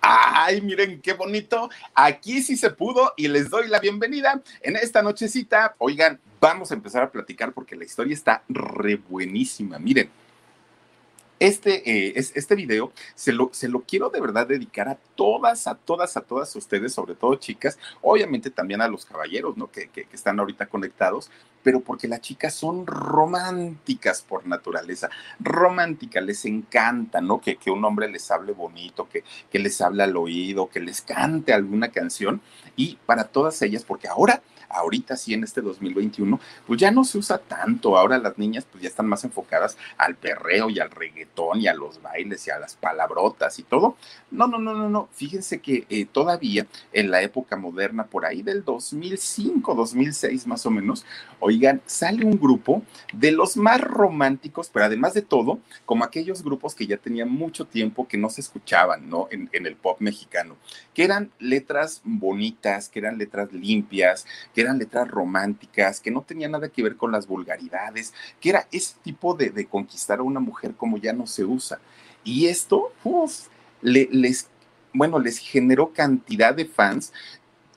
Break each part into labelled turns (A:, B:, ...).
A: Ay, miren qué bonito. Aquí sí se pudo y les doy la bienvenida en esta nochecita. Oigan, vamos a empezar a platicar porque la historia está re buenísima. Miren, este, eh, este video se lo, se lo quiero de verdad dedicar a todas, a todas, a todas ustedes, sobre todo chicas, obviamente también a los caballeros, ¿no? Que, que, están ahorita conectados, pero porque las chicas son románticas por naturaleza, románticas, les encanta, ¿no? Que, que un hombre les hable bonito, que, que les hable al oído, que les cante alguna canción, y para todas ellas, porque ahora ahorita sí en este 2021, pues ya no se usa tanto. Ahora las niñas pues ya están más enfocadas al perreo y al reggaetón y a los bailes y a las palabrotas y todo. No, no, no, no, no. Fíjense que eh, todavía en la época moderna, por ahí del 2005, 2006 más o menos, oigan, sale un grupo de los más románticos, pero además de todo, como aquellos grupos que ya tenían mucho tiempo que no se escuchaban, ¿no? En, en el pop mexicano, que eran letras bonitas, que eran letras limpias, que eran letras románticas, que no tenían nada que ver con las vulgaridades, que era ese tipo de, conquistar a una mujer como ya no se usa. Y esto, les, bueno, les generó cantidad de fans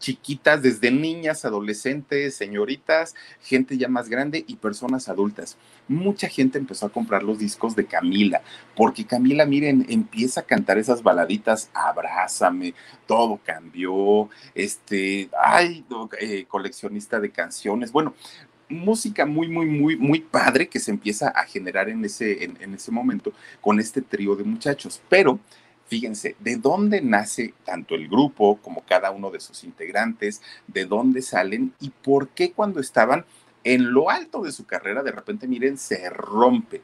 A: chiquitas, desde niñas, adolescentes, señoritas, gente ya más grande y personas adultas. Mucha gente empezó a comprar los discos de Camila, porque Camila, miren, empieza a cantar esas baladitas, abrázame, todo cambió, este, ay, eh, coleccionista de canciones, bueno, música muy, muy, muy, muy padre que se empieza a generar en ese, en ese momento con este trío de muchachos, pero fíjense, de dónde nace tanto el grupo como cada uno de sus integrantes, de dónde salen y por qué cuando estaban en lo alto de su carrera, de repente, miren, se rompe.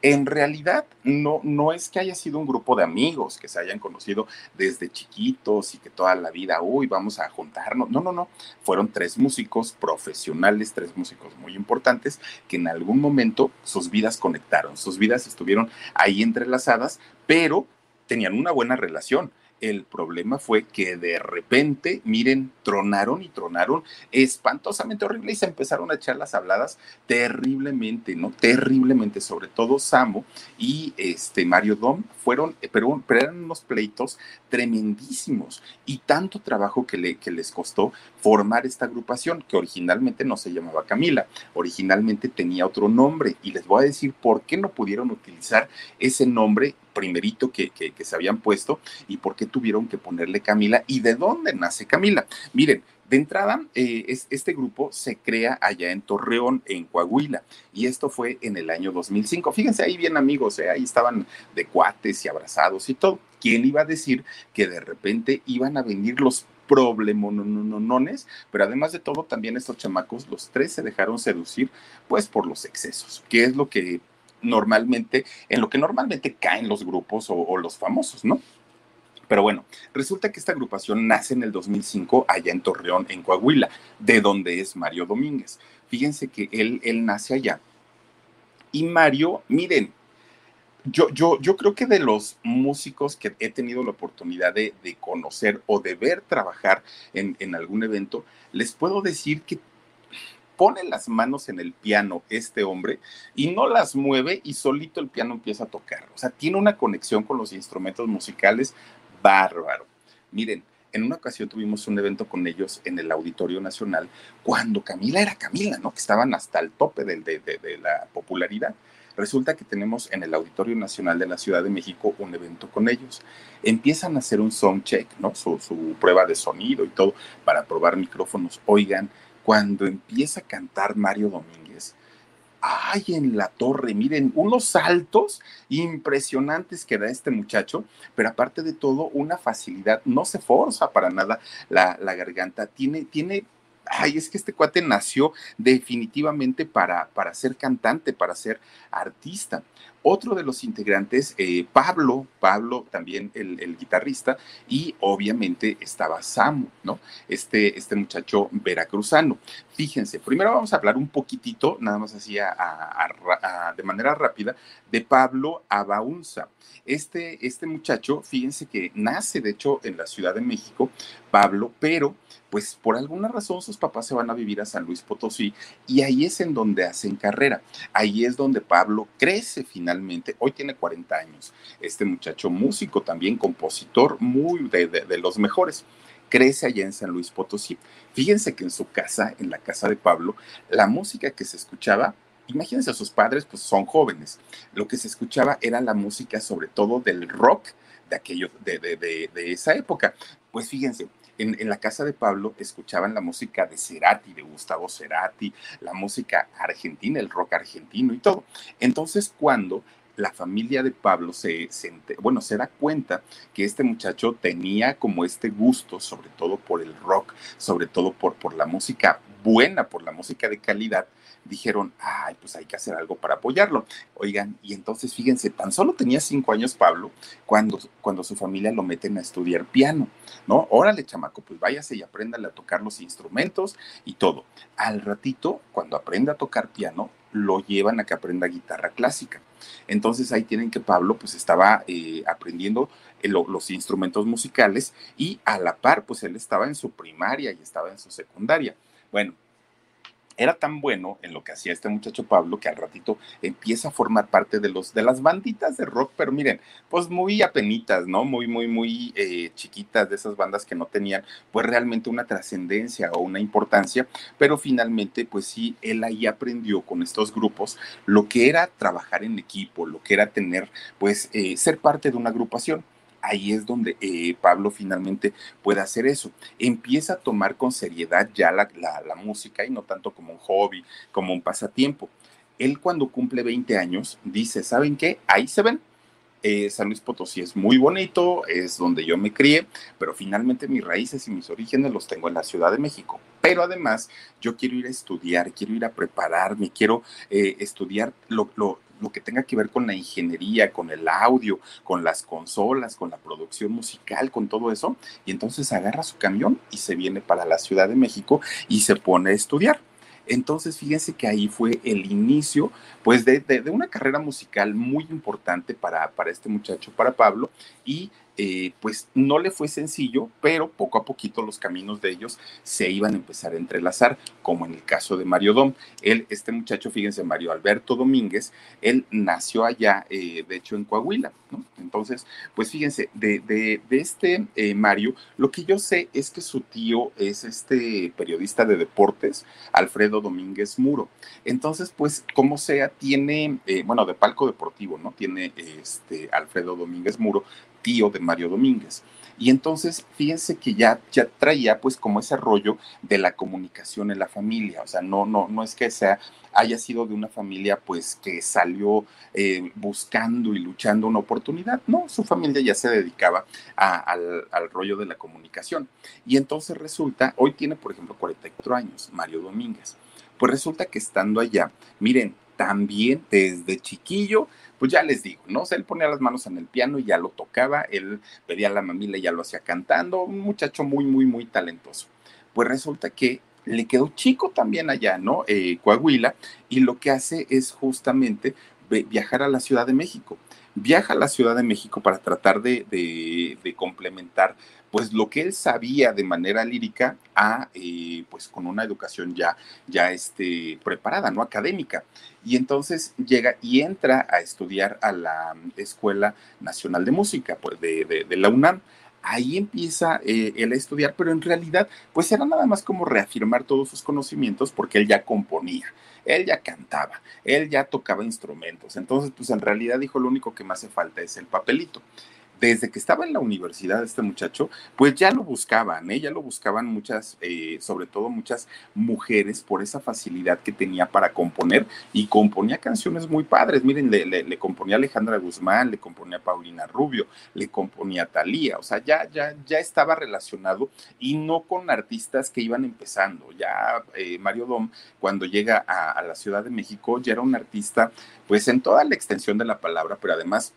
A: En realidad, no, no es que haya sido un grupo de amigos que se hayan conocido desde chiquitos y que toda la vida, uy, vamos a juntarnos. No, no, no. Fueron tres músicos profesionales, tres músicos muy importantes que en algún momento sus vidas conectaron, sus vidas estuvieron ahí entrelazadas, pero tenían una buena relación. El problema fue que de repente, miren, tronaron y tronaron espantosamente horrible y se empezaron a echar las habladas terriblemente, ¿no? Terriblemente, sobre todo Samo y este Mario Dom fueron, pero, pero eran unos pleitos tremendísimos y tanto trabajo que, le, que les costó formar esta agrupación, que originalmente no se llamaba Camila, originalmente tenía otro nombre y les voy a decir por qué no pudieron utilizar ese nombre primerito que, que, se habían puesto y por qué tuvieron que ponerle Camila y de dónde nace Camila. Miren, de entrada, eh, es, este grupo se crea allá en Torreón, en Coahuila, y esto fue en el año 2005. Fíjense ahí bien amigos, eh, ahí estaban de cuates y abrazados y todo. ¿Quién iba a decir que de repente iban a venir los problemononones? Pero además de todo, también estos chamacos, los tres se dejaron seducir pues por los excesos, que es lo que normalmente, en lo que normalmente caen los grupos o, los famosos, ¿no? Pero bueno, resulta que esta agrupación nace en el 2005 allá en Torreón, en Coahuila, de donde es Mario Domínguez. Fíjense que él, él nace allá. Y Mario, miren, yo, yo, yo creo que de los músicos que he tenido la oportunidad de, conocer o de ver trabajar en, en algún evento, les puedo decir que pone las manos en el piano este hombre y no las mueve y solito el piano empieza a tocar. O sea, tiene una conexión con los instrumentos musicales bárbaro. Miren, en una ocasión tuvimos un evento con ellos en el Auditorio Nacional cuando Camila era Camila, ¿no? Que estaban hasta el tope de, de, de la popularidad. Resulta que tenemos en el Auditorio Nacional de la Ciudad de México un evento con ellos. Empiezan a hacer un sound check, ¿no? Su, su prueba de sonido y todo para probar micrófonos. Oigan, cuando empieza a cantar Mario Domínguez, ay, en la torre, miren, unos saltos impresionantes que da este muchacho, pero aparte de todo, una facilidad, no se forza para nada la, la garganta, tiene, tiene ay, es que este cuate nació definitivamente para, para ser cantante, para ser artista. Otro de los integrantes, eh, Pablo, Pablo también el, guitarrista, y obviamente estaba Samu, ¿no? Este, este muchacho veracruzano. Fíjense, primero vamos a hablar un poquitito, nada más así de manera rápida, de Pablo Abaunza. Este, este muchacho, fíjense que nace de hecho en la Ciudad de México, Pablo, pero pues por alguna razón sus papás se van a vivir a San Luis Potosí y ahí es en donde hacen carrera. Ahí es donde Pablo crece finalmente. Hoy tiene 40 años. Este muchacho músico también, compositor, muy de, de los mejores crece allá en San Luis Potosí. Fíjense que en su casa, en la casa de Pablo, la música que se escuchaba imagínense a sus padres, pues son jóvenes. Lo que se escuchaba era la música, sobre todo del rock de aquello, de, de, de, esa época. Pues fíjense, en, la casa de Pablo escuchaban la música de Cerati, de Gustavo Cerati, la música argentina, el rock argentino y todo. Entonces, cuando la familia de Pablo se, se, bueno, se da cuenta que este muchacho tenía como este gusto, sobre todo por el rock, sobre todo por, por la música buena, por la música de calidad, dijeron, ay, pues hay que hacer algo para apoyarlo. Oigan, y entonces fíjense, tan solo tenía cinco años Pablo cuando, cuando su familia lo meten a estudiar piano, ¿no? Órale, chamaco, pues váyase y apréndale a tocar los instrumentos y todo. Al ratito, cuando aprenda a tocar piano, lo llevan a que aprenda guitarra clásica. Entonces ahí tienen que Pablo pues estaba eh, aprendiendo eh, los instrumentos musicales y a la par pues él estaba en su primaria y estaba en su secundaria. Bueno, era tan bueno en lo que hacía este muchacho Pablo que al ratito empieza a formar parte de los de las banditas de rock, pero miren, pues muy apenitas, ¿no? Muy, muy, muy eh, chiquitas de esas bandas que no tenían pues realmente una trascendencia o una importancia, pero finalmente pues sí, él ahí aprendió con estos grupos lo que era trabajar en equipo, lo que era tener pues eh, ser parte de una agrupación ahí es donde eh, Pablo finalmente puede hacer eso. Empieza a tomar con seriedad ya la, música y no tanto como un hobby, como un pasatiempo. Él cuando cumple 20 años dice, ¿saben qué? Ahí se ven. Eh, San Luis Potosí es muy bonito, es donde yo me crié, pero finalmente mis raíces y mis orígenes los tengo en la Ciudad de México. Pero además yo quiero ir a estudiar, quiero ir a prepararme, quiero eh, estudiar lo, lo, lo que tenga que ver con la ingeniería, con el audio, con las consolas, con la producción musical, con todo eso. Y entonces agarra su camión y se viene para la Ciudad de México y se pone a estudiar. Entonces, fíjense que ahí fue el inicio, pues, de, de, una carrera musical muy importante para, para este muchacho, para Pablo, y eh, pues no le fue sencillo, pero poco a poquito los caminos de ellos se iban a empezar a entrelazar, como en el caso de Mario Dom. Él, este muchacho, fíjense, Mario Alberto Domínguez, él nació allá, eh, de hecho, en Coahuila, ¿no? Entonces, pues fíjense, de, de, este eh, Mario, lo que yo sé es que su tío es este periodista de deportes, Alfredo Domínguez Muro. Entonces, pues, como sea, tiene, bueno, de palco deportivo, ¿no? Tiene este Alfredo Domínguez Muro, tío de Mario Domínguez. Y entonces, fíjense que ya, ya traía pues como ese rollo de la comunicación en la familia, o sea, no, no, no es que sea, haya sido de una familia pues que salió eh, buscando y luchando una oportunidad, no, su familia ya se dedicaba al, al rollo de la comunicación. Y entonces resulta, hoy tiene por ejemplo 44 años, Mario Domínguez, pues resulta que estando allá, miren, también desde chiquillo pues ya les digo, ¿no? O sea, él ponía las manos en el piano y ya lo tocaba, él pedía la mamila y ya lo hacía cantando, un muchacho muy, muy, muy talentoso. Pues resulta que le quedó chico también allá, ¿no? Eh, Coahuila, y lo que hace es justamente viajar a la Ciudad de México. Viaja a la Ciudad de México para tratar de, de complementar pues lo que él sabía de manera lírica a eh, pues con una educación ya ya este preparada no académica. Y entonces llega y entra a estudiar a la escuela nacional de música pues de, la UNAM. Ahí empieza eh, él a estudiar, pero en realidad, pues era nada más como reafirmar todos sus conocimientos porque él ya componía, él ya cantaba, él ya tocaba instrumentos. Entonces, pues en realidad dijo, lo único que me hace falta es el papelito desde que estaba en la universidad este muchacho, pues ya lo buscaban, ¿eh? ya lo buscaban muchas, eh, sobre todo muchas mujeres por esa facilidad que tenía para componer y componía canciones muy padres. Miren, le, componía a Alejandra Guzmán, le componía Paulina Rubio, le componía Talía, o sea, ya, ya, ya estaba relacionado y no con artistas que iban empezando. Ya eh, Mario Dom, cuando llega a la Ciudad de México, ya era un artista, pues en toda la extensión de la palabra, pero además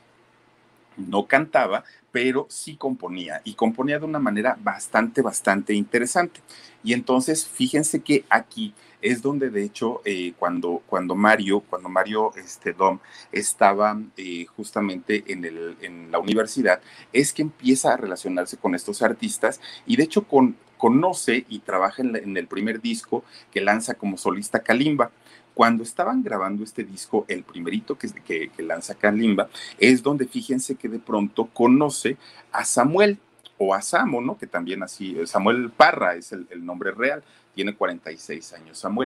A: no cantaba, pero sí componía y componía de una manera bastante, bastante interesante. Y entonces, fíjense que aquí es donde de hecho eh, cuando, cuando Mario, cuando Mario este, Dom estaba eh, justamente en, el, en la universidad, es que empieza a relacionarse con estos artistas y de hecho con, conoce y trabaja en, en el primer disco que lanza como solista Kalimba. Cuando estaban grabando este disco, el primerito que, que, lanza Kalimba, es donde fíjense que de pronto conoce a Samuel o a Samo, ¿no? Que también así, Samuel Parra es el, el nombre real, tiene 46 años. Samuel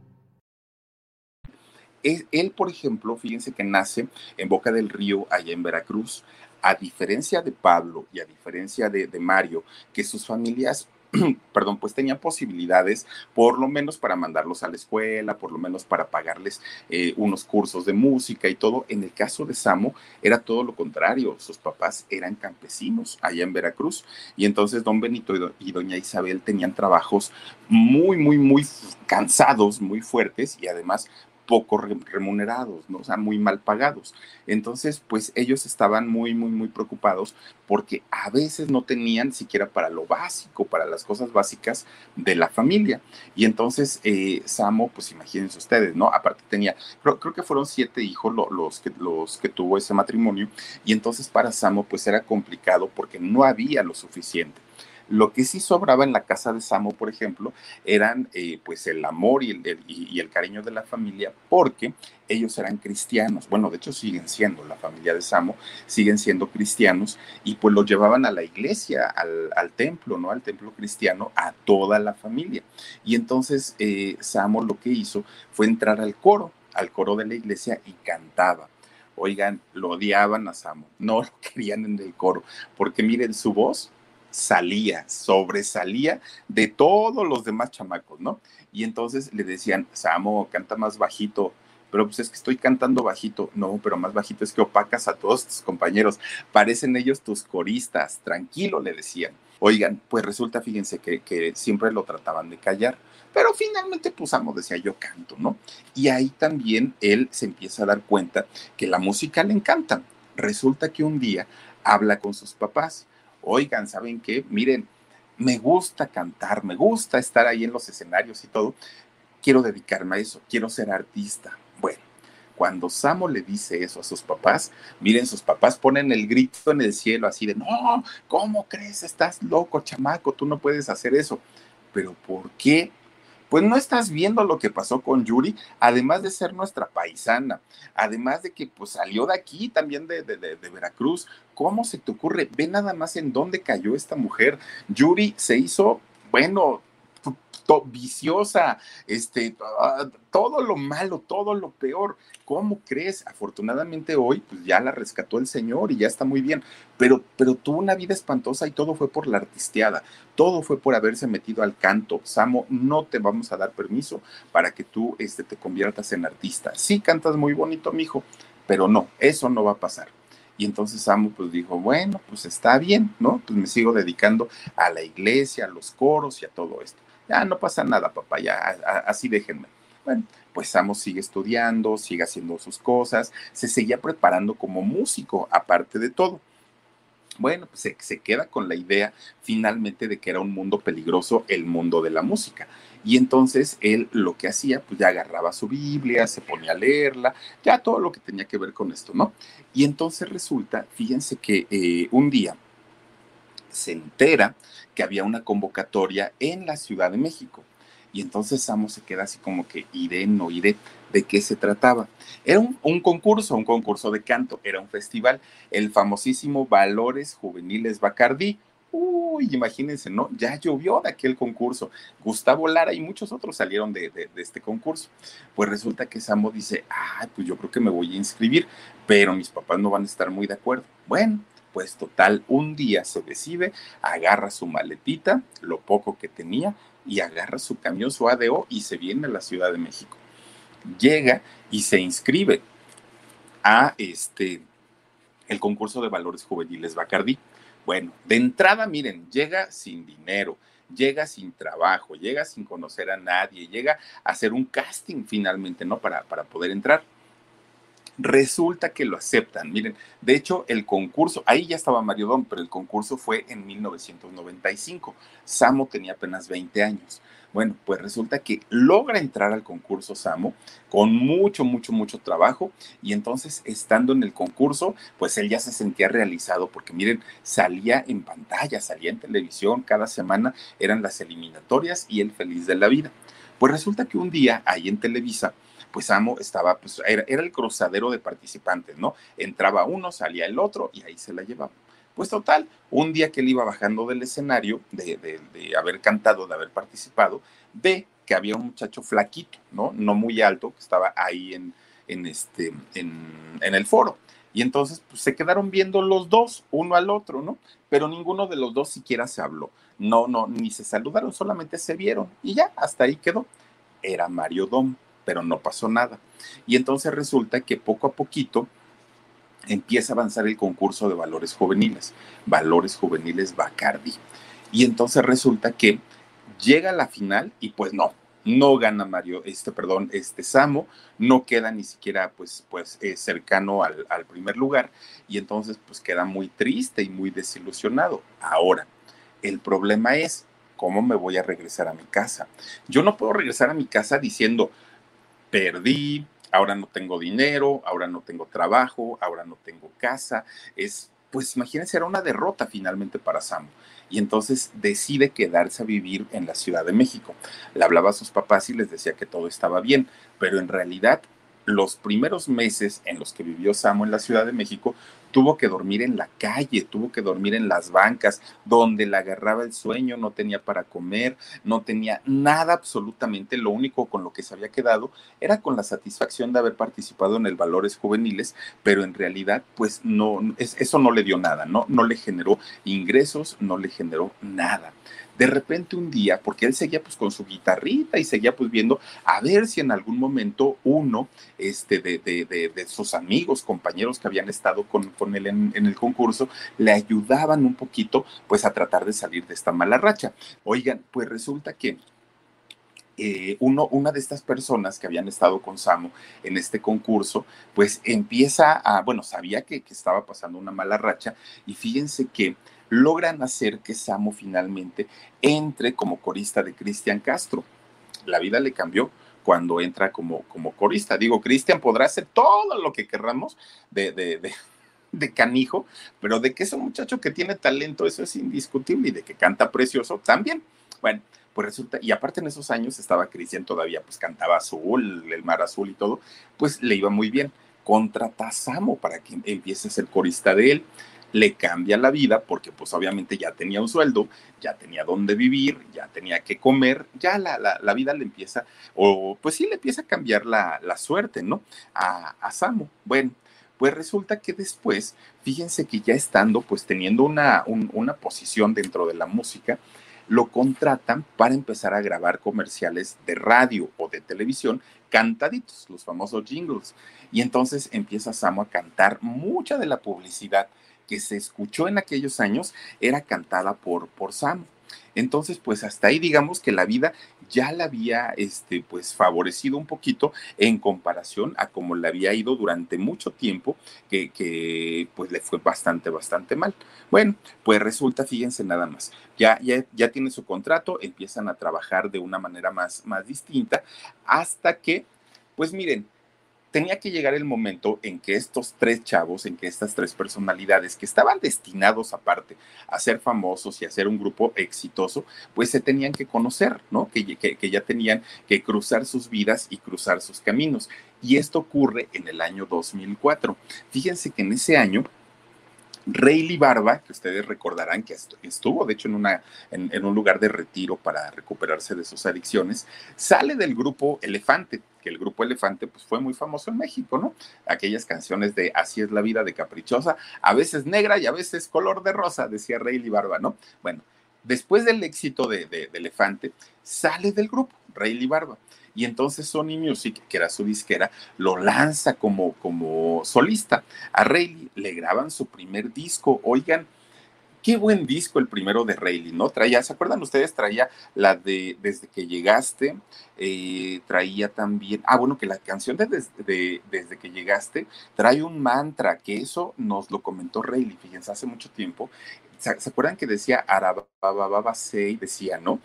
A: él, por ejemplo, fíjense que nace en Boca del Río, allá en Veracruz. A diferencia de Pablo y a diferencia de, Mario, que sus familias perdón, pues tenían posibilidades, por lo menos para mandarlos a la escuela, por lo menos para pagarles eh, unos cursos de música y todo. En el caso de Samo era todo lo contrario, sus papás eran campesinos allá en Veracruz y entonces don Benito y doña Isabel tenían trabajos muy, muy, muy cansados, muy fuertes y además poco remunerados, ¿no? o sea, muy mal pagados. Entonces, pues ellos estaban muy, muy, muy preocupados porque a veces no tenían siquiera para lo básico, para las cosas básicas de la familia. Y entonces, eh, Samo, pues imagínense ustedes, ¿no? Aparte tenía, creo, creo que fueron siete hijos los, que, los que tuvo ese matrimonio. Y entonces para Samo, pues era complicado porque no había lo suficiente. Lo que sí sobraba en la casa de Samo, por ejemplo, eran eh, pues el amor y el, cariño de la familia, porque ellos eran cristianos. Bueno, de hecho siguen siendo, la familia de Samo siguen siendo cristianos y pues los llevaban a la iglesia, al, templo, ¿no? Al templo cristiano, a toda la familia. Y entonces eh, Samo lo que hizo fue entrar al coro, al coro de la iglesia y cantaba oigan, lo odiaban a Samo, no lo querían en el coro, porque miren, su voz salía, sobresalía de todos los demás chamacos, ¿no? Y entonces le decían, Samo, canta más bajito. Pero pues es que estoy cantando bajito. No, pero más bajito es que opacas a todos tus compañeros. Parecen ellos tus coristas. Tranquilo, le decían. Oigan, pues resulta, fíjense, que, que siempre lo trataban de callar. Pero finalmente, pues Amo decía, yo canto, ¿no? Y ahí también él se empieza a dar cuenta que la música le encanta. Resulta que un día habla con sus papás oigan, ¿saben qué? Miren, me gusta cantar, me gusta estar ahí en los escenarios y todo, quiero dedicarme a eso, quiero ser artista. Bueno, cuando Samo le dice eso a sus papás, miren, sus papás ponen el grito en el cielo así de, no, ¿cómo crees? Estás loco, chamaco, tú no puedes hacer eso. Pero ¿por qué pues no estás viendo lo que pasó con Yuri, además de ser nuestra paisana, además de que pues salió de aquí también de, de, Veracruz. ¿Cómo se te ocurre? Ve nada más en dónde cayó esta mujer. Yuri se hizo, bueno, viciosa, este, ah, todo lo malo, todo lo peor. ¿Cómo crees? Afortunadamente hoy pues ya la rescató el Señor y ya está muy bien, pero, pero tuvo una vida espantosa y todo fue por la artisteada, todo fue por haberse metido al canto. Samo, no te vamos a dar permiso para que tú este, te conviertas en artista. Sí cantas muy bonito, mijo, pero no, eso no va a pasar. Y entonces Samo pues dijo, bueno, pues está bien, ¿no? Pues me sigo dedicando a la iglesia, a los coros y a todo esto. Ya no pasa nada, papá, ya así déjenme. Bueno, pues Samo sigue estudiando, sigue haciendo sus cosas, se seguía preparando como músico, aparte de todo. Bueno, pues se, se, queda con la idea finalmente de que era un mundo peligroso el mundo de la música. Y entonces él lo que hacía, pues ya agarraba su Biblia, se ponía a leerla, ya todo lo que tenía que ver con esto, ¿no? Y entonces resulta, fíjense que eh, un día se entera había una convocatoria en la Ciudad de México. Y entonces Samo se queda así como que iré, no iré, de qué se trataba. Era un, concurso, un concurso de canto, era un festival, el famosísimo Valores Juveniles Bacardí. Uy, imagínense, ¿no? Ya llovió de aquel concurso. Gustavo Lara y muchos otros salieron de, de, de este concurso. Pues resulta que Samo dice, ah, pues yo creo que me voy a inscribir, pero mis papás no van a estar muy de acuerdo. Bueno, pues total, un día se decide, agarra su maletita, lo poco que tenía, y agarra su camión, su ADO, y se viene a la Ciudad de México. Llega y se inscribe a este el concurso de valores juveniles Bacardí. Bueno, de entrada, miren, llega sin dinero, llega sin trabajo, llega sin conocer a nadie, llega a hacer un casting finalmente, ¿no? Para, para poder entrar. Resulta que lo aceptan. Miren, de hecho, el concurso, ahí ya estaba Mario Dom, pero el concurso fue en 1995. Samo tenía apenas 20 años. Bueno, pues resulta que logra entrar al concurso Samo con mucho, mucho, mucho trabajo y entonces estando en el concurso, pues él ya se sentía realizado porque miren, salía en pantalla, salía en televisión, cada semana eran las eliminatorias y él feliz de la vida. Pues resulta que un día ahí en Televisa, pues Amo estaba, pues era, el cruzadero de participantes, ¿no? Entraba uno, salía el otro y ahí se la llevaba. Pues total, un día que él iba bajando del escenario, de haber cantado, de haber participado, ve que había un muchacho flaquito, ¿no? No muy alto, que estaba ahí en, en, este, en, en el foro. Y entonces pues, se quedaron viendo los dos, uno al otro, ¿no? Pero ninguno de los dos siquiera se habló. No, no, ni se saludaron, solamente se vieron. Y ya, hasta ahí quedó. Era Mario Dom pero no pasó nada. Y entonces resulta que poco a poquito empieza a avanzar el concurso de valores juveniles, valores juveniles Bacardi. Y entonces resulta que llega a la final y pues no, no gana Mario, este, perdón, este Samo, no queda ni siquiera pues, pues eh, cercano al, al primer lugar y entonces pues queda muy triste y muy desilusionado. Ahora, el problema es, ¿cómo me voy a regresar a mi casa? Yo no puedo regresar a mi casa diciendo, perdí, ahora no tengo dinero, ahora no tengo trabajo, ahora no tengo casa. Es, pues imagínense, era una derrota finalmente para Samu. Y entonces decide quedarse a vivir en la Ciudad de México. Le hablaba a sus papás y les decía que todo estaba bien, pero en realidad los primeros meses en los que vivió Samu en la Ciudad de México, tuvo que dormir en la calle, tuvo que dormir en las bancas, donde le agarraba el sueño, no tenía para comer, no tenía nada absolutamente, lo único con lo que se había quedado era con la satisfacción de haber participado en el Valores Juveniles, pero en realidad pues no, eso no le dio nada, ¿no? No le generó ingresos, no le generó nada de repente un día, porque él seguía pues con su guitarrita y seguía pues viendo a ver si en algún momento uno este, de, de, de, de sus amigos, compañeros que habían estado con, con él en, el concurso, le ayudaban un poquito pues a tratar de salir de esta mala racha. Oigan, pues resulta que eh, uno, una de estas personas que habían estado con Samo en este concurso, pues empieza a, bueno, sabía que, que estaba pasando una mala racha y fíjense que logran hacer que Samo finalmente entre como corista de Cristian Castro. La vida le cambió cuando entra como, como corista. Digo, Cristian podrá hacer todo lo que querramos de, de, de, canijo, pero de que es un muchacho que tiene talento, eso es indiscutible, y de que canta precioso también. Bueno, pues resulta, y aparte en esos años estaba Cristian todavía, pues cantaba azul, el mar azul y todo, pues le iba muy bien. Contrata a Samo para que empiece a ser corista de él le cambia la vida porque pues obviamente ya tenía un sueldo, ya tenía dónde vivir, ya tenía que comer, ya la, la, la vida le empieza, o pues sí le empieza a cambiar la, la suerte, ¿no? A, a Samo. Bueno, pues resulta que después, fíjense que ya estando, pues teniendo una, un, una posición dentro de la música, lo contratan para empezar a grabar comerciales de radio o de televisión cantaditos, los famosos jingles. Y entonces empieza Samo a cantar mucha de la publicidad que se escuchó en aquellos años era cantada por, por Sam. Entonces, pues hasta ahí digamos que la vida ya la había este, pues favorecido un poquito en comparación a como le había ido durante mucho tiempo, que, que pues le fue bastante, bastante mal. Bueno, pues resulta, fíjense nada más, ya, ya, ya tiene su contrato, empiezan a trabajar de una manera más, más distinta, hasta que, pues miren, tenía que llegar el momento en que estos tres chavos, en que estas tres personalidades que estaban destinados aparte a ser famosos y a ser un grupo exitoso, pues se tenían que conocer, ¿no? Que, ya tenían que cruzar sus vidas y cruzar sus caminos. Y esto ocurre en el año 2004. Fíjense que en ese año Rayleigh Barba, que ustedes recordarán que estuvo, de hecho, en, un lugar de retiro para recuperarse de sus adicciones, sale del grupo Elefante, que el grupo Elefante pues, fue muy famoso en México, ¿no? Aquellas canciones de Así es la vida de Caprichosa, a veces negra y a veces color de rosa, decía Rayleigh Barba, ¿no? Bueno, después del éxito de, de Elefante, sale del grupo, Rayleigh Barba y entonces Sony Music, que era su disquera, lo lanza como, como solista. A Rayleigh le graban su primer disco, oigan, qué buen disco el primero de Rayleigh, ¿no? Traía, ¿se acuerdan ustedes? Traía la de Desde que llegaste, eh, traía también, ah, bueno, que la canción de, Desde que llegaste trae un mantra, que eso nos lo comentó Rayleigh, fíjense, hace mucho tiempo. ¿Se, acuerdan que decía y decía, ¿no?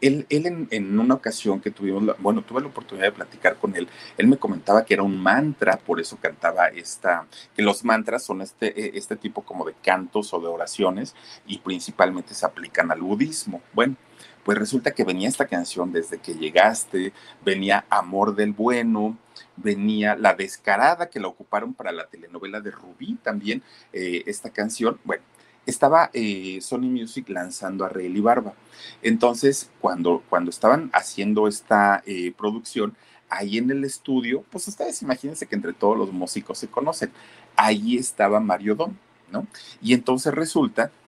A: Él, en, una ocasión que tuvimos, bueno, tuve la oportunidad de platicar con él, él me comentaba que era un mantra, por eso cantaba esta, que los mantras son este, e, este tipo como de cantos o de oraciones y principalmente se aplican al budismo. Bueno, pues resulta que venía esta canción desde que llegaste, venía Amor del Bueno, venía La Descarada, que la ocuparon para la telenovela de Rubí también, eh, esta canción. Bueno, estaba eh, Sony Music lanzando a Rayleigh Barba. Entonces, cuando, cuando estaban haciendo esta eh, producción, ahí en el estudio, pues ustedes imagínense que entre todos los músicos se conocen. Ahí estaba Mario Dom, ¿no? Y entonces resulta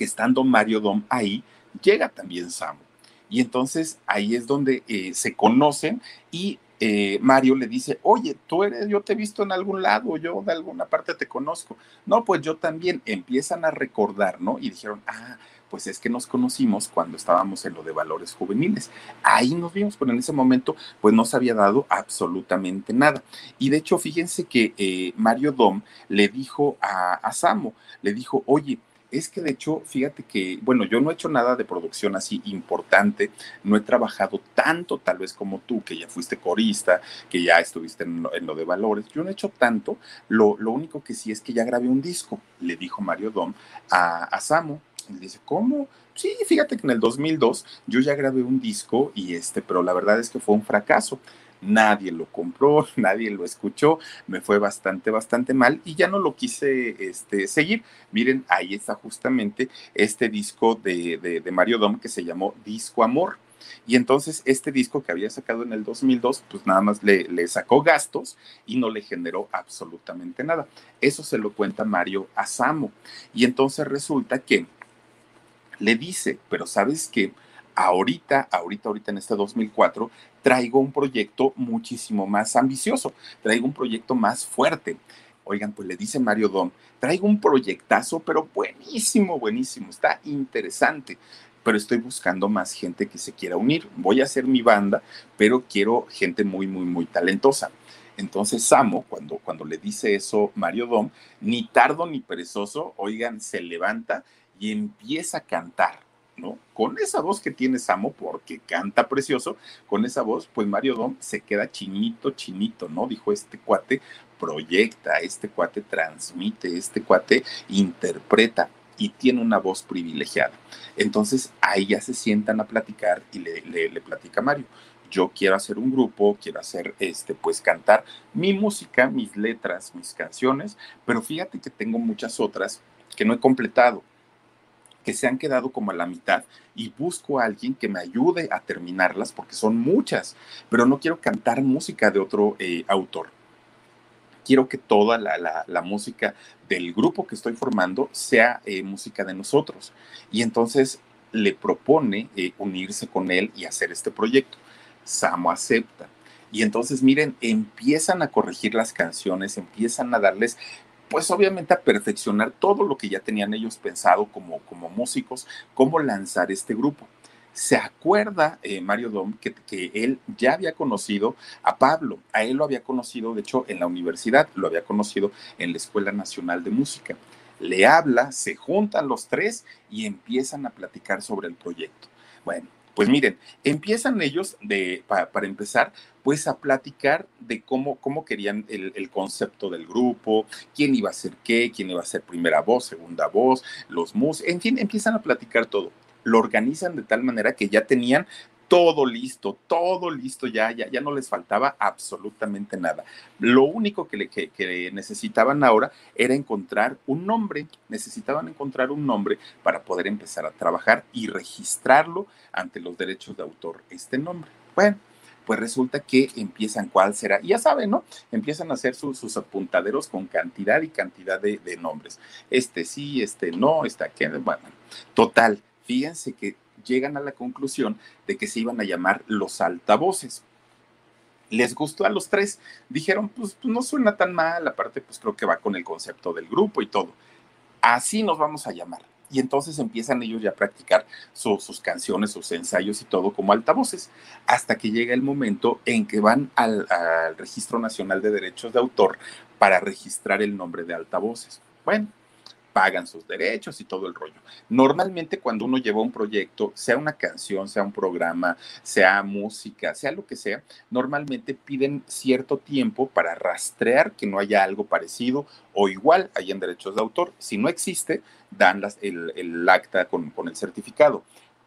A: que estando Mario Dom ahí, llega también Samu. Y entonces ahí es donde eh, se conocen y eh, Mario le dice, oye, tú eres, yo te he visto en algún lado, yo de alguna parte te conozco. No, pues yo también. Empiezan a recordar, ¿no? Y dijeron, ah, pues es que nos conocimos cuando estábamos en lo de valores juveniles. Ahí nos vimos, pero en ese momento pues no se había dado absolutamente nada. Y de hecho, fíjense que eh, Mario Dom le dijo a, a Samo, le dijo, oye, es que de hecho, fíjate que, bueno, yo no he hecho nada de producción así importante, no he trabajado tanto tal vez como tú, que ya fuiste corista, que ya estuviste en lo, de valores, yo no he hecho tanto, lo, lo, único que sí es que ya grabé un disco, le dijo Mario Dom a, a Samo, y dice, ¿cómo? Sí, fíjate que en el 2002 yo ya grabé un disco y este, pero la verdad es que fue un fracaso nadie lo compró, nadie lo escuchó, me fue bastante, bastante mal y ya no lo quise este, seguir. Miren, ahí está justamente este disco de, de, Mario Dom que se llamó Disco Amor. Y entonces este disco que había sacado en el 2002, pues nada más le, sacó gastos y no le generó absolutamente nada. Eso se lo cuenta Mario a Samo. Y entonces resulta que le dice, pero sabes que ahorita, ahorita, ahorita en este 2004, traigo un proyecto muchísimo más ambicioso, traigo un proyecto más fuerte. Oigan, pues le dice Mario Dom, traigo un proyectazo, pero buenísimo, buenísimo, está interesante, pero estoy buscando más gente que se quiera unir. Voy a hacer mi banda, pero quiero gente muy, muy, muy talentosa. Entonces Samo, cuando, cuando le dice eso Mario Dom, ni tardo ni perezoso, oigan, se levanta y empieza a cantar con esa voz que tiene Samo, porque canta precioso, con esa voz, pues Mario Dom se queda chinito, chinito, ¿no? Dijo este cuate, proyecta, este cuate transmite, este cuate interpreta y tiene una voz privilegiada. Entonces ahí ya se sientan a platicar y le, le, platica Mario. Yo quiero hacer un grupo, quiero hacer, este, pues cantar mi música, mis letras, mis canciones, pero fíjate que tengo muchas otras que no he completado que se han quedado como a la mitad y busco a alguien que me ayude a terminarlas porque son muchas, pero no quiero cantar música de otro eh, autor. Quiero que toda la, música del grupo que estoy formando sea eh, música de nosotros. Y entonces le propone eh, unirse con él y hacer este proyecto. Samo acepta. Y entonces, miren, empiezan a corregir las canciones, empiezan a darles pues obviamente a perfeccionar todo lo que ya tenían ellos pensado como, como músicos, cómo lanzar este grupo. Se acuerda eh, Mario Dom que, que, él ya había conocido a Pablo, a él lo había conocido, de hecho, en la universidad, lo había conocido en la Escuela Nacional de Música. Le habla, se juntan los tres y empiezan a platicar sobre el proyecto. Bueno, pues miren, empiezan ellos de, para empezar, pues a platicar de cómo, cómo querían el, concepto del grupo, quién iba a ser qué, quién iba a ser primera voz, segunda voz, los mus, en fin, empiezan a platicar todo. Lo organizan de tal manera que ya tenían todo listo, todo listo, ya, ya, ya no les faltaba absolutamente nada. Lo único que, le, que, necesitaban ahora era encontrar un nombre, necesitaban encontrar un nombre para poder empezar a trabajar y registrarlo ante los derechos de autor, este nombre. Bueno, pues resulta que empiezan cuál será, ya saben, ¿no? Empiezan a hacer sus apuntaderos con cantidad y cantidad de, de nombres. Este sí, este no, este aquel, bueno, total, fíjense que llegan a la conclusión de que se iban a llamar los altavoces. Les gustó a los tres. Dijeron, pues, pues, no suena tan mal, aparte, pues creo que va con el concepto del grupo y todo. Así nos vamos a llamar. Y entonces empiezan ellos ya a practicar sus canciones, sus ensayos y todo como altavoces, hasta que llega el momento en que van al Registro Nacional de Derechos de Autor para registrar el nombre de altavoces. Bueno, pagan sus derechos y todo el rollo. Normalmente cuando uno lleva un proyecto, sea una canción, sea un programa, sea música, sea lo que sea, normalmente piden cierto tiempo para rastrear que no haya algo parecido o igual ahí en derechos de autor. Si no existe, dan el, acta con, con el certificado.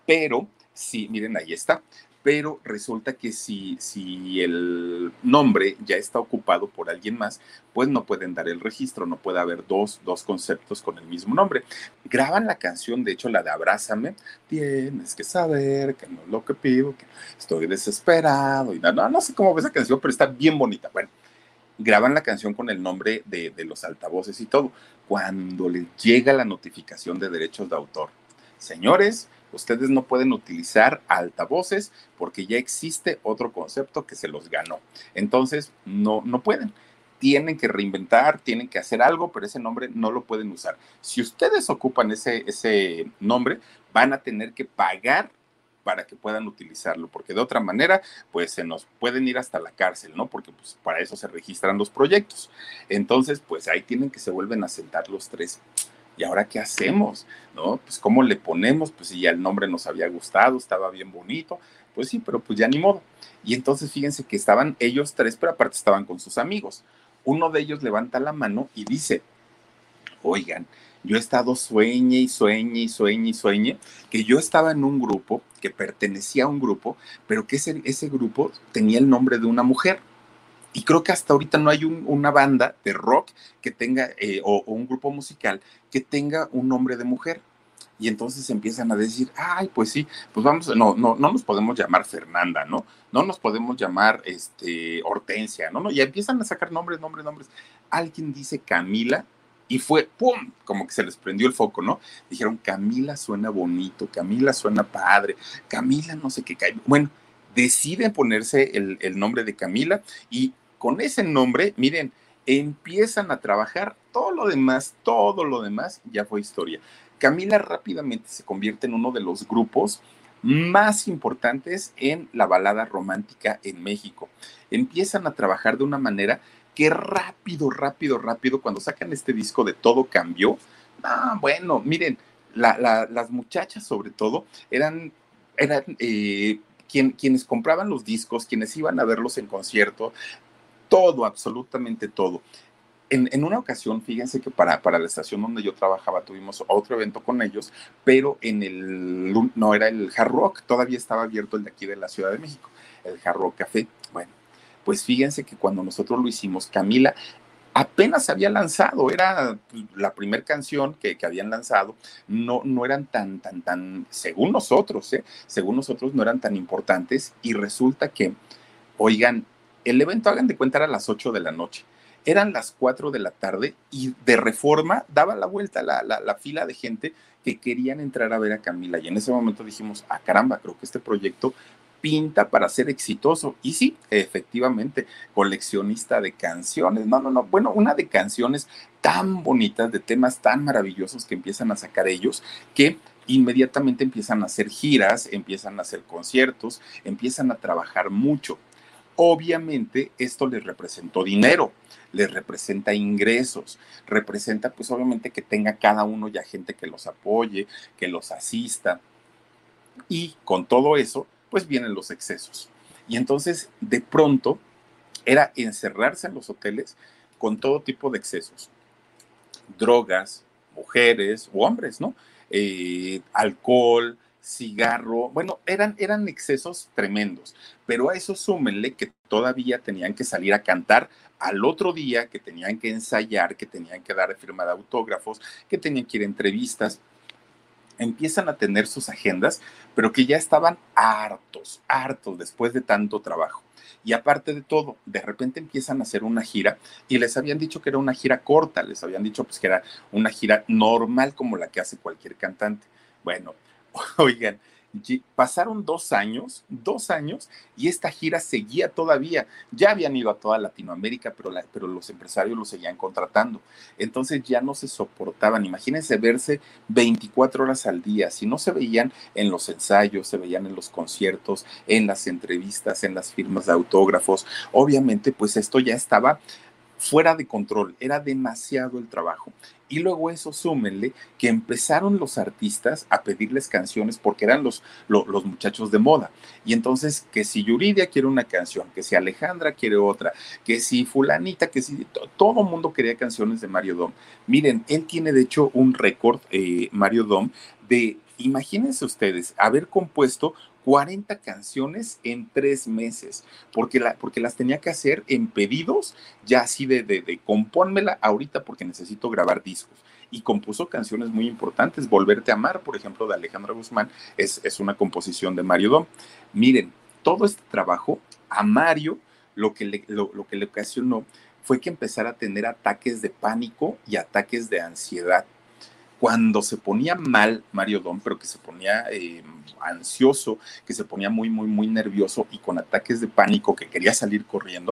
A: Pero Sí, miren, ahí está pero resulta que si, si el nombre ya está ocupado por alguien más, pues no pueden dar el registro, no puede haber dos, dos conceptos con el mismo nombre. Graban la canción, de hecho la de Abrázame, tienes que saber que no es lo que pido, que estoy desesperado y no, no, sé cómo ves esa canción, pero está bien bonita. Bueno, graban la canción con el nombre de, de los altavoces y todo. Cuando les llega la notificación de derechos de autor, señores, ustedes no pueden utilizar altavoces porque ya existe otro concepto que se los ganó. Entonces, no, no pueden. Tienen que reinventar, tienen que hacer algo, pero ese nombre no lo pueden usar. Si ustedes ocupan ese, ese nombre, van a tener que pagar para que puedan utilizarlo, porque de otra manera, pues se nos pueden ir hasta la cárcel, ¿no? Porque pues para eso se registran los proyectos. Entonces, pues ahí tienen que se vuelven a sentar los tres. ¿Y ahora qué hacemos? ¿No? Pues cómo le ponemos, pues si ya el nombre nos había gustado, estaba bien bonito, pues sí, pero pues ya ni modo. Y entonces fíjense que estaban ellos tres, pero aparte estaban con sus amigos. Uno de ellos levanta la mano y dice, oigan, yo he estado sueñe y sueñe y sueñe y sueñe, que yo estaba en un grupo, que pertenecía a un grupo, pero que ese, ese grupo tenía el nombre de una mujer y creo que hasta ahorita no hay una banda de rock que tenga, eh, o, un grupo musical que tenga un nombre de mujer. Y entonces empiezan a decir, ay, pues sí, pues vamos, no, no, no nos podemos llamar Fernanda, ¿no? No nos podemos llamar este, Hortensia, ¿no? no y empiezan a sacar nombres, nombres, nombres. Alguien dice Camila, y fue, ¡pum!, como que se les prendió el foco, ¿no? Dijeron, Camila suena bonito, Camila suena padre, Camila no sé qué cae. Bueno, deciden ponerse el, el, nombre de Camila y con ese nombre, miren, empiezan a trabajar, todo lo demás, todo lo demás ya fue historia. Camila rápidamente se convierte en uno de los grupos más importantes en la balada romántica en México. Empiezan a trabajar de una manera que rápido, rápido, rápido, cuando sacan este disco de Todo Cambió, ah, bueno, miren, las muchachas sobre todo eran, eran eh, quienes compraban los discos, quienes iban a verlos en concierto, todo, absolutamente todo. En, una ocasión, fíjense que para, para la estación donde yo trabajaba tuvimos otro evento con ellos, pero en el, no era el Hard Rock, todavía estaba abierto el de aquí de la Ciudad de México, el Hard Rock Café. Bueno, pues fíjense que cuando nosotros lo hicimos, Camila apenas había lanzado, era pues, la primera canción que, habían lanzado, no, no eran tan, tan, tan, según nosotros, ¿eh? según nosotros no eran tan importantes y resulta que, oigan, el evento, hagan de cuenta, era a las 8 de la noche. Eran las 4 de la tarde y de reforma daba la vuelta la, la, fila de gente que querían entrar a ver a Camila. Y en ese momento dijimos, ah, caramba, creo que este proyecto pinta para ser exitoso. Y sí, efectivamente, coleccionista de canciones. No, no, no. Bueno, una de canciones tan bonitas, de temas tan maravillosos que empiezan a sacar ellos, que inmediatamente empiezan a hacer giras, empiezan a hacer conciertos, empiezan a trabajar mucho. Obviamente esto les representó dinero, les representa ingresos, representa pues obviamente que tenga cada uno ya gente que los apoye, que los asista. Y con todo eso, pues vienen los excesos. Y entonces, de pronto, era encerrarse en los hoteles con todo tipo de excesos. Drogas, mujeres o hombres, ¿no? Eh, alcohol, cigarro, bueno, eran, eran excesos tremendos, pero a eso súmenle que todavía tenían que salir a cantar al otro día, que tenían que ensayar, que tenían que dar firma de autógrafos, que tenían que ir a entrevistas, empiezan a tener sus agendas, pero que ya estaban hartos, hartos después de tanto trabajo. Y aparte de todo, de repente empiezan a hacer una gira y les habían dicho que era una gira corta, les habían dicho pues que era una gira normal como la que hace cualquier cantante. Bueno, oigan, pasaron dos años, dos años, y esta gira seguía todavía. Ya habían ido a toda Latinoamérica, pero, los empresarios los seguían contratando. Entonces ya no se soportaban. Imagínense verse 24 horas al día. Si no se veían en los ensayos, se veían en los conciertos, en las entrevistas, en las firmas de autógrafos. Obviamente, pues esto ya estaba fuera de control, era demasiado el trabajo. Y luego eso súmenle que empezaron los artistas a pedirles canciones porque eran los, los, muchachos de moda. Y entonces que si Yuridia quiere una canción, que si Alejandra quiere otra, que si fulanita, que si todo el mundo quería canciones de Mario Dom. Miren, él tiene de hecho un récord, eh, Mario Dom, de, imagínense ustedes, haber compuesto 40 canciones en tres meses, porque, la, porque las tenía que hacer en pedidos, ya así de, de, de compónmela ahorita porque necesito grabar discos. Y compuso canciones muy importantes. Volverte a amar, por ejemplo, de Alejandra Guzmán, es, es una composición de Mario Dom. Miren, todo este trabajo a Mario lo que le, lo, lo que le ocasionó fue que empezara a tener ataques de pánico y ataques de ansiedad cuando se ponía mal Mario Dom, pero que se ponía eh, ansioso, que se ponía muy, muy, muy nervioso y con ataques de pánico, que quería salir corriendo.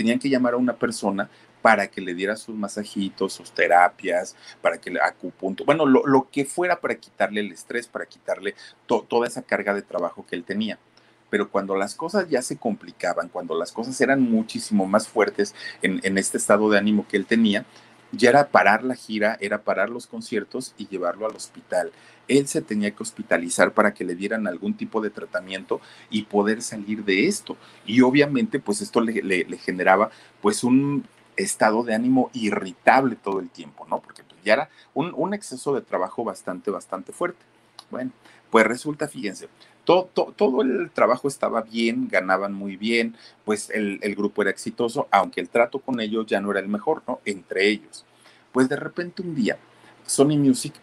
A: Tenían que llamar a una persona para que le diera sus masajitos, sus terapias, para que le acupunto, bueno, lo, que fuera para quitarle el estrés, para quitarle toda esa carga de trabajo que él tenía. Pero cuando las cosas ya se complicaban, cuando las cosas eran muchísimo más fuertes en, en, este estado de ánimo que él tenía, ya era parar la gira, era parar los conciertos y llevarlo al hospital. Él se tenía que hospitalizar para que le dieran algún tipo de tratamiento y poder salir de esto. Y obviamente, pues esto le, generaba pues un estado de ánimo irritable todo el tiempo, ¿no? Porque pues, ya era un, un exceso de trabajo bastante, bastante fuerte. Bueno, pues resulta, fíjense, todo, el trabajo estaba bien, ganaban muy bien, pues el, grupo era exitoso, aunque el trato con ellos ya no era el mejor, ¿no? Entre ellos. Pues de repente un día, Sony Music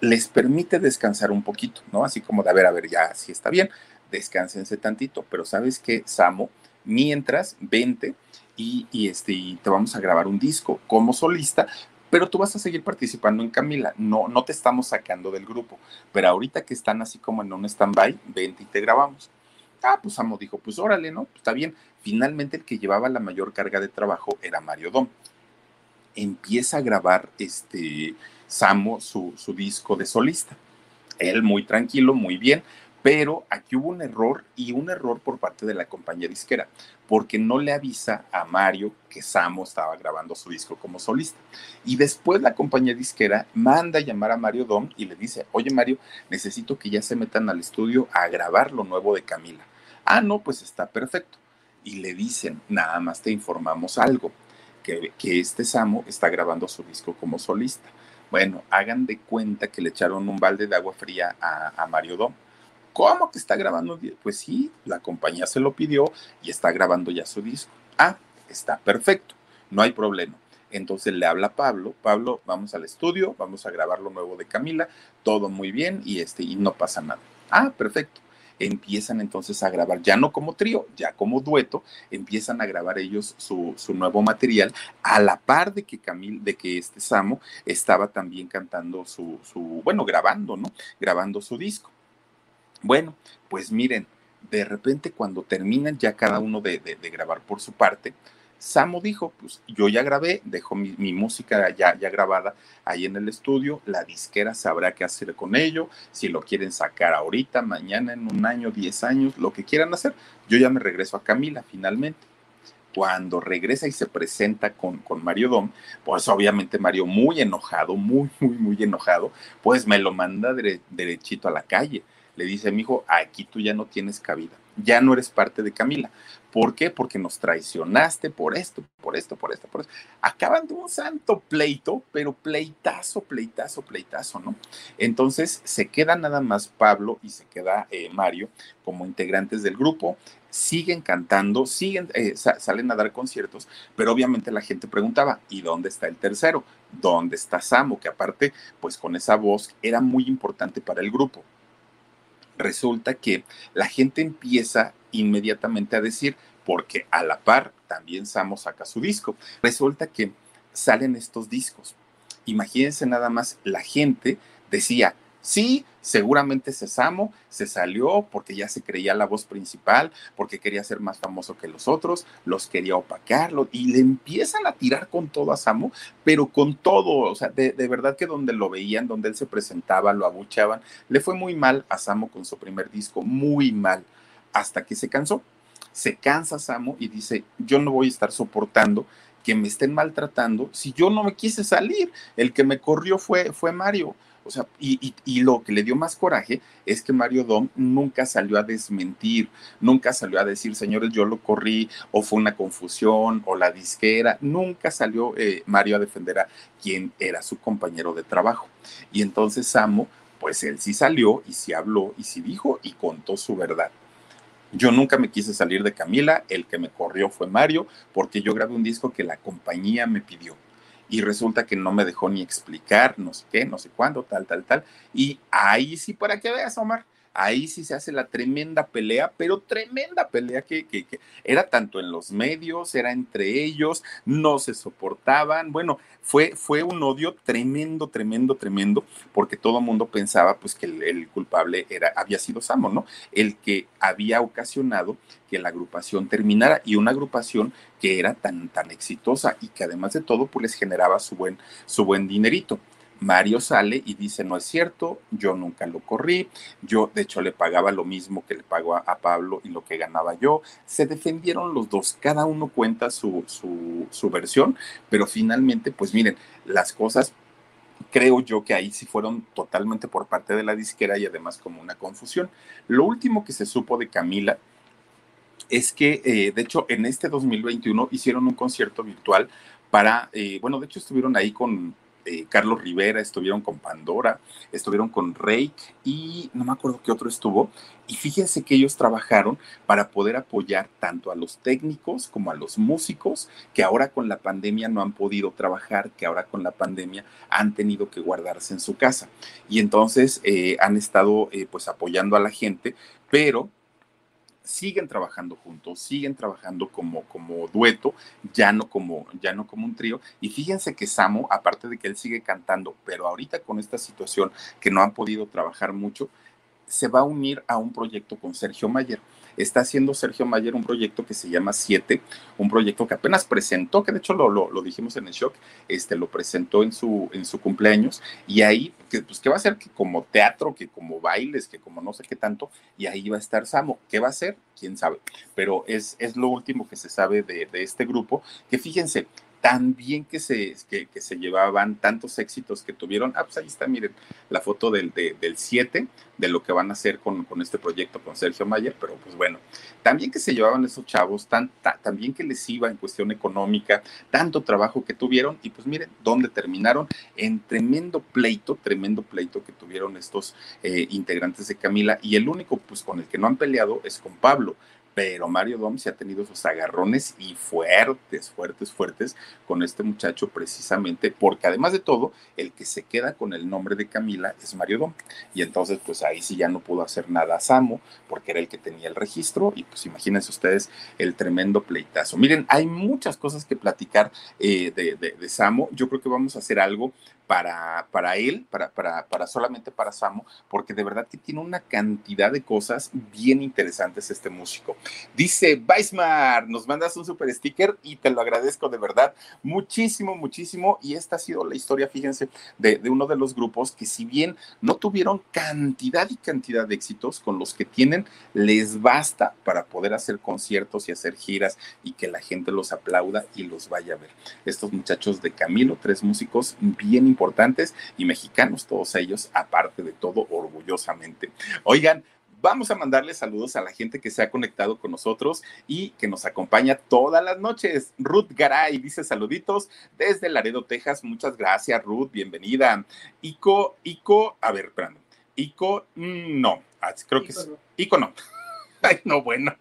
A: les permite descansar un poquito, ¿no? Así como de, a ver, a ver, ya, sí está bien, descánsense tantito, pero ¿sabes qué, Samo? Mientras, vente y, y, este, y te vamos a grabar un disco como solista, pero tú vas a seguir participando en Camila, no, no te estamos sacando del grupo, pero ahorita que están así como en un stand-by, vente y te grabamos. Ah, pues Amo dijo, pues órale, ¿no? Pues está bien. Finalmente el que llevaba la mayor carga de trabajo era Mario Dom. Empieza a grabar este Samo su, su disco de solista. Él muy tranquilo, muy bien, Pero aquí hubo un error y un error por parte de la compañía disquera, porque no le avisa a Mario que Samo estaba grabando su disco como solista. Y después la compañía disquera manda a llamar a Mario Dom y le dice, oye Mario, necesito que ya se metan al estudio a grabar lo nuevo de Camila. Ah, no, pues está perfecto. Y le dicen, nada más te informamos algo, que, que este Samo está grabando su disco como solista. Bueno, hagan de cuenta que le echaron un balde de agua fría a, a Mario Dom ¿Cómo que está grabando? Pues sí, la compañía se lo pidió y está grabando ya su disco. Ah, está perfecto, no hay problema. Entonces le habla Pablo, Pablo, vamos al estudio, vamos a grabar lo nuevo de Camila, todo muy bien y, este, y no pasa nada. Ah, perfecto. Empiezan entonces a grabar, ya no como trío, ya como dueto, empiezan a grabar ellos su, su nuevo material a la par de que Camil, de que este Samo estaba también cantando su, su, bueno, grabando, ¿no? Grabando su disco. Bueno, pues miren, de repente cuando terminan ya cada uno de, grabar por su parte, Samo dijo, pues yo ya grabé, dejo mi, música ya, ya grabada ahí en el estudio, la disquera sabrá qué hacer con ello, si lo quieren sacar ahorita, mañana, en un año, diez años, lo que quieran hacer, yo ya me regreso a Camila finalmente. Cuando regresa y se presenta con, con Mario Dom, pues obviamente Mario muy enojado, muy, muy, muy enojado, pues me lo manda derechito a la calle le dice, mi hijo, aquí tú ya no tienes cabida, ya no eres parte de Camila. ¿Por qué? Porque nos traicionaste por esto, por esto, por esto, por esto. Acaban de un santo pleito, pero pleitazo, pleitazo, pleitazo, ¿no? Entonces se queda nada más Pablo y se queda eh, Mario como integrantes del grupo. Siguen cantando, siguen, eh, salen a dar conciertos, pero obviamente la gente preguntaba, ¿y dónde está el tercero? ¿Dónde está Samo? Que aparte, pues con esa voz era muy importante para el grupo resulta que la gente empieza inmediatamente a decir, porque a la par también Samo saca su disco. Resulta que salen estos discos. Imagínense nada más, la gente decía, Sí, seguramente Sesamo se salió porque ya se creía la voz principal, porque quería ser más famoso que los otros, los quería opacarlo y le empiezan a tirar con todo a Samo, pero con todo, o sea, de, verdad que donde lo veían, donde él se presentaba, lo abuchaban, le fue muy mal a Samo con su primer disco, muy mal, hasta que se cansó. Se cansa Samo y dice, yo no voy a estar soportando que me estén maltratando si yo no me quise salir, el que me corrió fue, fue Mario o sea, y, lo que le dio más coraje es que Mario Dom nunca salió a desmentir, nunca salió a decir, señores, yo lo corrí, o fue una confusión, o la disquera, nunca salió eh, Mario a defender a quien era su compañero de trabajo. Y entonces Samo, pues él sí salió y sí habló y sí dijo y contó su verdad. Yo nunca me quise salir de Camila, el que me corrió fue Mario, porque yo grabé un disco que la compañía me pidió y resulta que no me dejó ni explicar, no sé qué, no sé cuándo, tal, tal, tal. Y ahí sí, para que veas, Omar, ahí sí se hace la tremenda pelea, pero tremenda pelea que, que, era tanto en los medios, era entre ellos, no se soportaban. Bueno, fue, fue un odio tremendo, tremendo, tremendo, porque todo el mundo pensaba pues que el, culpable era, había sido Samo, ¿no? El que había ocasionado que la agrupación terminara y una agrupación que era tan, tan exitosa y que además de todo pues les generaba su buen, su buen dinerito. Mario sale y dice, no es cierto, yo nunca lo corrí, yo de hecho le pagaba lo mismo que le pagó a, Pablo y lo que ganaba yo. Se defendieron los dos, cada uno cuenta su, su, versión, pero finalmente, pues miren, las cosas creo yo que ahí sí fueron totalmente por parte de la disquera y además como una confusión. Lo último que se supo de Camila es que, eh, de hecho, en este 2021 hicieron un concierto virtual para, eh, bueno, de hecho estuvieron ahí con eh, Carlos Rivera, estuvieron con Pandora, estuvieron con Rake y no me acuerdo qué otro estuvo. Y fíjense que ellos trabajaron para poder apoyar tanto a los técnicos como a los músicos que ahora con la pandemia no han podido trabajar, que ahora con la pandemia han tenido que guardarse en su casa. Y entonces eh, han estado eh, pues apoyando a la gente, pero siguen trabajando juntos, siguen trabajando como, como dueto, ya no como, ya no como un trío. Y fíjense que Samo, aparte de que él sigue cantando, pero ahorita con esta situación que no han podido trabajar mucho, se va a unir a un proyecto con Sergio Mayer. Está haciendo Sergio Mayer un proyecto que se llama Siete, un proyecto que apenas presentó, que de hecho lo, lo, dijimos en el shock, este, lo presentó en su, en su cumpleaños, y ahí que, pues, que va a ser que como teatro, que como bailes, que como no sé qué tanto, y ahí va a estar Samo. ¿Qué va a ser? ¿Quién sabe? Pero es, es lo último que se sabe de, de este grupo, que fíjense, tan bien que se, que, se llevaban, tantos éxitos que tuvieron. Ah, pues ahí está, miren, la foto del 7, de, lo que van a hacer con, con, este proyecto con Sergio Mayer, pero pues bueno, también que se llevaban esos chavos, tan, también que les iba en cuestión económica, tanto trabajo que tuvieron, y pues miren, dónde terminaron, en tremendo pleito, tremendo pleito que tuvieron estos eh, integrantes de Camila, y el único pues con el que no han peleado es con Pablo pero Mario Dom se ha tenido sus agarrones y fuertes, fuertes, fuertes con este muchacho precisamente, porque además de todo, el que se queda con el nombre de Camila es Mario Dom. Y entonces, pues ahí sí ya no pudo hacer nada a Samo, porque era el que tenía el registro, y pues imagínense ustedes el tremendo pleitazo. Miren, hay muchas cosas que platicar eh, de, de, de Samo. Yo creo que vamos a hacer algo para, para él, para, para, para solamente para Samo, porque de verdad que tiene una cantidad de cosas bien interesantes este músico. Dice Weismar, nos mandas un super sticker y te lo agradezco de verdad muchísimo, muchísimo. Y esta ha sido la historia, fíjense, de, uno de los grupos que si bien no tuvieron cantidad y cantidad de éxitos, con los que tienen les basta para poder hacer conciertos y hacer giras y que la gente los aplauda y los vaya a ver. Estos muchachos de Camilo, tres músicos bien importantes importantes y mexicanos, todos ellos, aparte de todo, orgullosamente. Oigan, vamos a mandarle saludos a la gente que se ha conectado con nosotros y que nos acompaña todas las noches. Ruth Garay dice saluditos desde Laredo, Texas. Muchas gracias, Ruth. Bienvenida. Ico, Ico, a ver. Ico, mm, no, ah, creo que es. Ico no. Ay, no, bueno.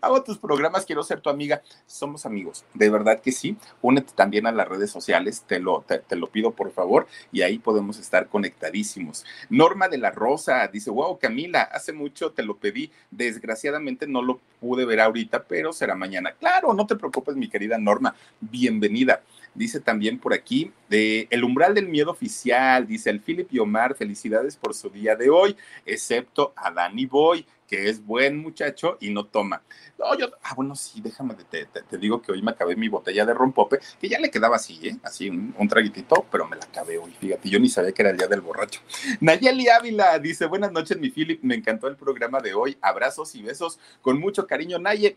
A: Hago tus programas, quiero ser tu amiga. Somos amigos, de verdad que sí. Únete también a las redes sociales, te lo, te, lo pido por favor, y ahí podemos estar conectadísimos. Norma de la Rosa dice, wow, Camila, hace mucho te lo pedí. Desgraciadamente no lo pude ver ahorita, pero será mañana. Claro, no te preocupes, mi querida Norma. Bienvenida. Dice también por aquí, de El umbral del miedo oficial, dice el Philip y Omar, felicidades por su día de hoy, excepto a Danny Boy que es buen muchacho y no toma. No, yo, ah, bueno, sí, déjame, te, te, digo que hoy me acabé mi botella de rompope, que ya le quedaba así, ¿eh? Así, un, un, traguitito, pero me la acabé hoy, fíjate, yo ni sabía que era el día del borracho. Nayeli Ávila dice, buenas noches, mi Philip, me encantó el programa de hoy, abrazos y besos con mucho cariño, Naye.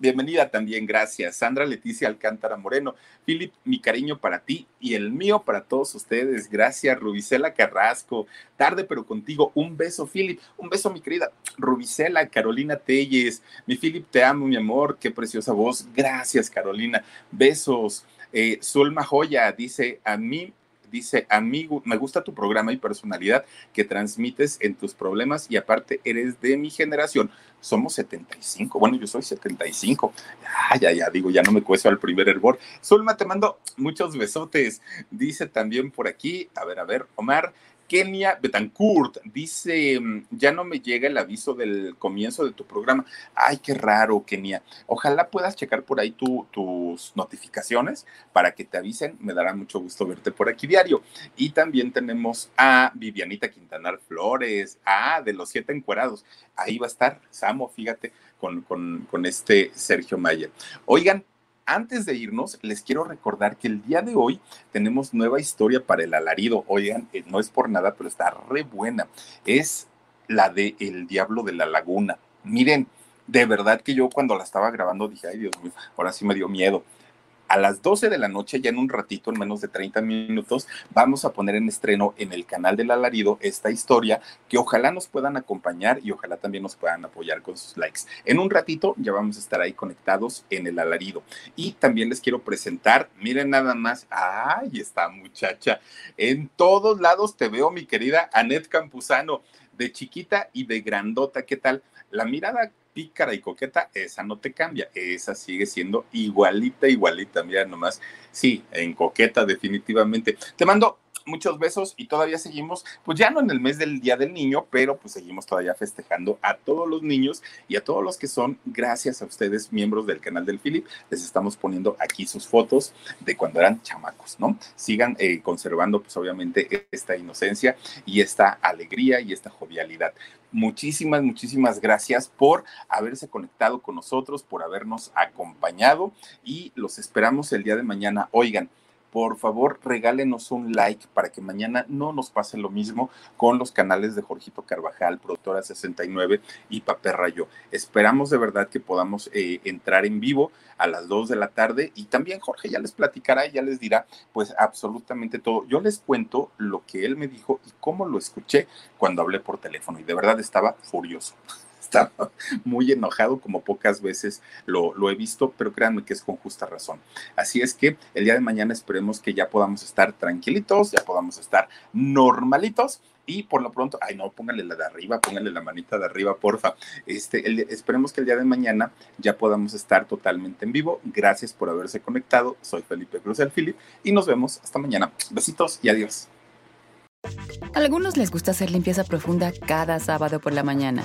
A: Bienvenida también, gracias. Sandra Leticia Alcántara Moreno. Philip, mi cariño para ti y el mío para todos ustedes. Gracias, Rubicela Carrasco. Tarde pero contigo. Un beso, Philip. Un beso, mi querida Rubicela, Carolina Telles. Mi Philip, te amo, mi amor. Qué preciosa voz. Gracias, Carolina. Besos. Eh, Zulma Joya dice, a mí dice, amigo, me gusta tu programa y personalidad que transmites en tus problemas y aparte eres de mi generación. Somos 75, bueno, yo soy 75. Ah, ya, ya, digo, ya no me cueso al primer hervor. Zulma, te mando muchos besotes. Dice también por aquí, a ver, a ver, Omar, Kenia Betancourt dice, mm, ya no me llega el aviso del comienzo de tu programa. Ay, qué raro, Kenia. Ojalá puedas checar por ahí tus notificaciones para que te avisen. Me dará mucho gusto verte por aquí diario. Y también tenemos a Vivianita Quintanar Flores, ah, de los siete encuerados. Ahí va a estar Samo, fíjate, con, con, con este Sergio Mayer. Oigan, antes de irnos, les quiero recordar que el día de hoy tenemos nueva historia para el alarido. Oigan, eh, no es por nada, pero está re buena. Es la de El Diablo de la Laguna. Miren, de verdad que yo cuando la estaba grabando dije, ay Dios mío, ahora sí me dio miedo a las 12 de la noche, ya en un ratito, en menos de 30 minutos, vamos a poner en estreno en el canal del alarido esta historia que ojalá nos puedan acompañar y ojalá también nos puedan apoyar con sus likes. En un ratito ya vamos a estar ahí conectados en el alarido. Y también les quiero presentar, miren nada más, ay, esta muchacha, en todos lados te veo, mi querida Anet Campuzano, de chiquita y de grandota, ¿qué tal? La mirada pícara y coqueta, esa no te cambia, esa sigue siendo igualita, igualita, mira nomás, sí, en coqueta definitivamente. Te mando muchos besos y todavía seguimos, pues ya no en el mes del Día del Niño, pero pues seguimos todavía festejando a todos los niños y a todos los que son, gracias a ustedes, miembros del canal del Philip, les estamos poniendo aquí sus fotos de cuando eran chamacos, ¿no? Sigan eh, conservando pues obviamente esta inocencia y esta alegría y esta jovialidad muchísimas, muchísimas gracias por haberse conectado con nosotros, por habernos acompañado y los esperamos el día de mañana. Oigan, por favor regálenos un like para que mañana no nos pase lo mismo con los canales de Jorgito Carvajal, Productora 69 y Papel Rayo. Esperamos de verdad que podamos eh, entrar en vivo a las 2 de la tarde y también Jorge ya les platicará y ya les dirá pues absolutamente todo. Yo les cuento lo que él me dijo y cómo lo escuché cuando hablé por teléfono y de verdad estaba furioso estaba muy enojado como pocas veces lo, he visto, pero créanme que es con justa razón. Así es que el día de mañana esperemos que ya podamos estar tranquilitos, ya podamos estar normalitos. Y por lo pronto, ay no, póngale la de arriba, póngale la manita de arriba, porfa. Este, esperemos que el día de mañana ya podamos estar totalmente en vivo. Gracias por haberse conectado. Soy Felipe Cruz el Philip y nos vemos hasta mañana. Besitos y adiós.
B: A algunos les gusta hacer limpieza profunda cada sábado por la mañana.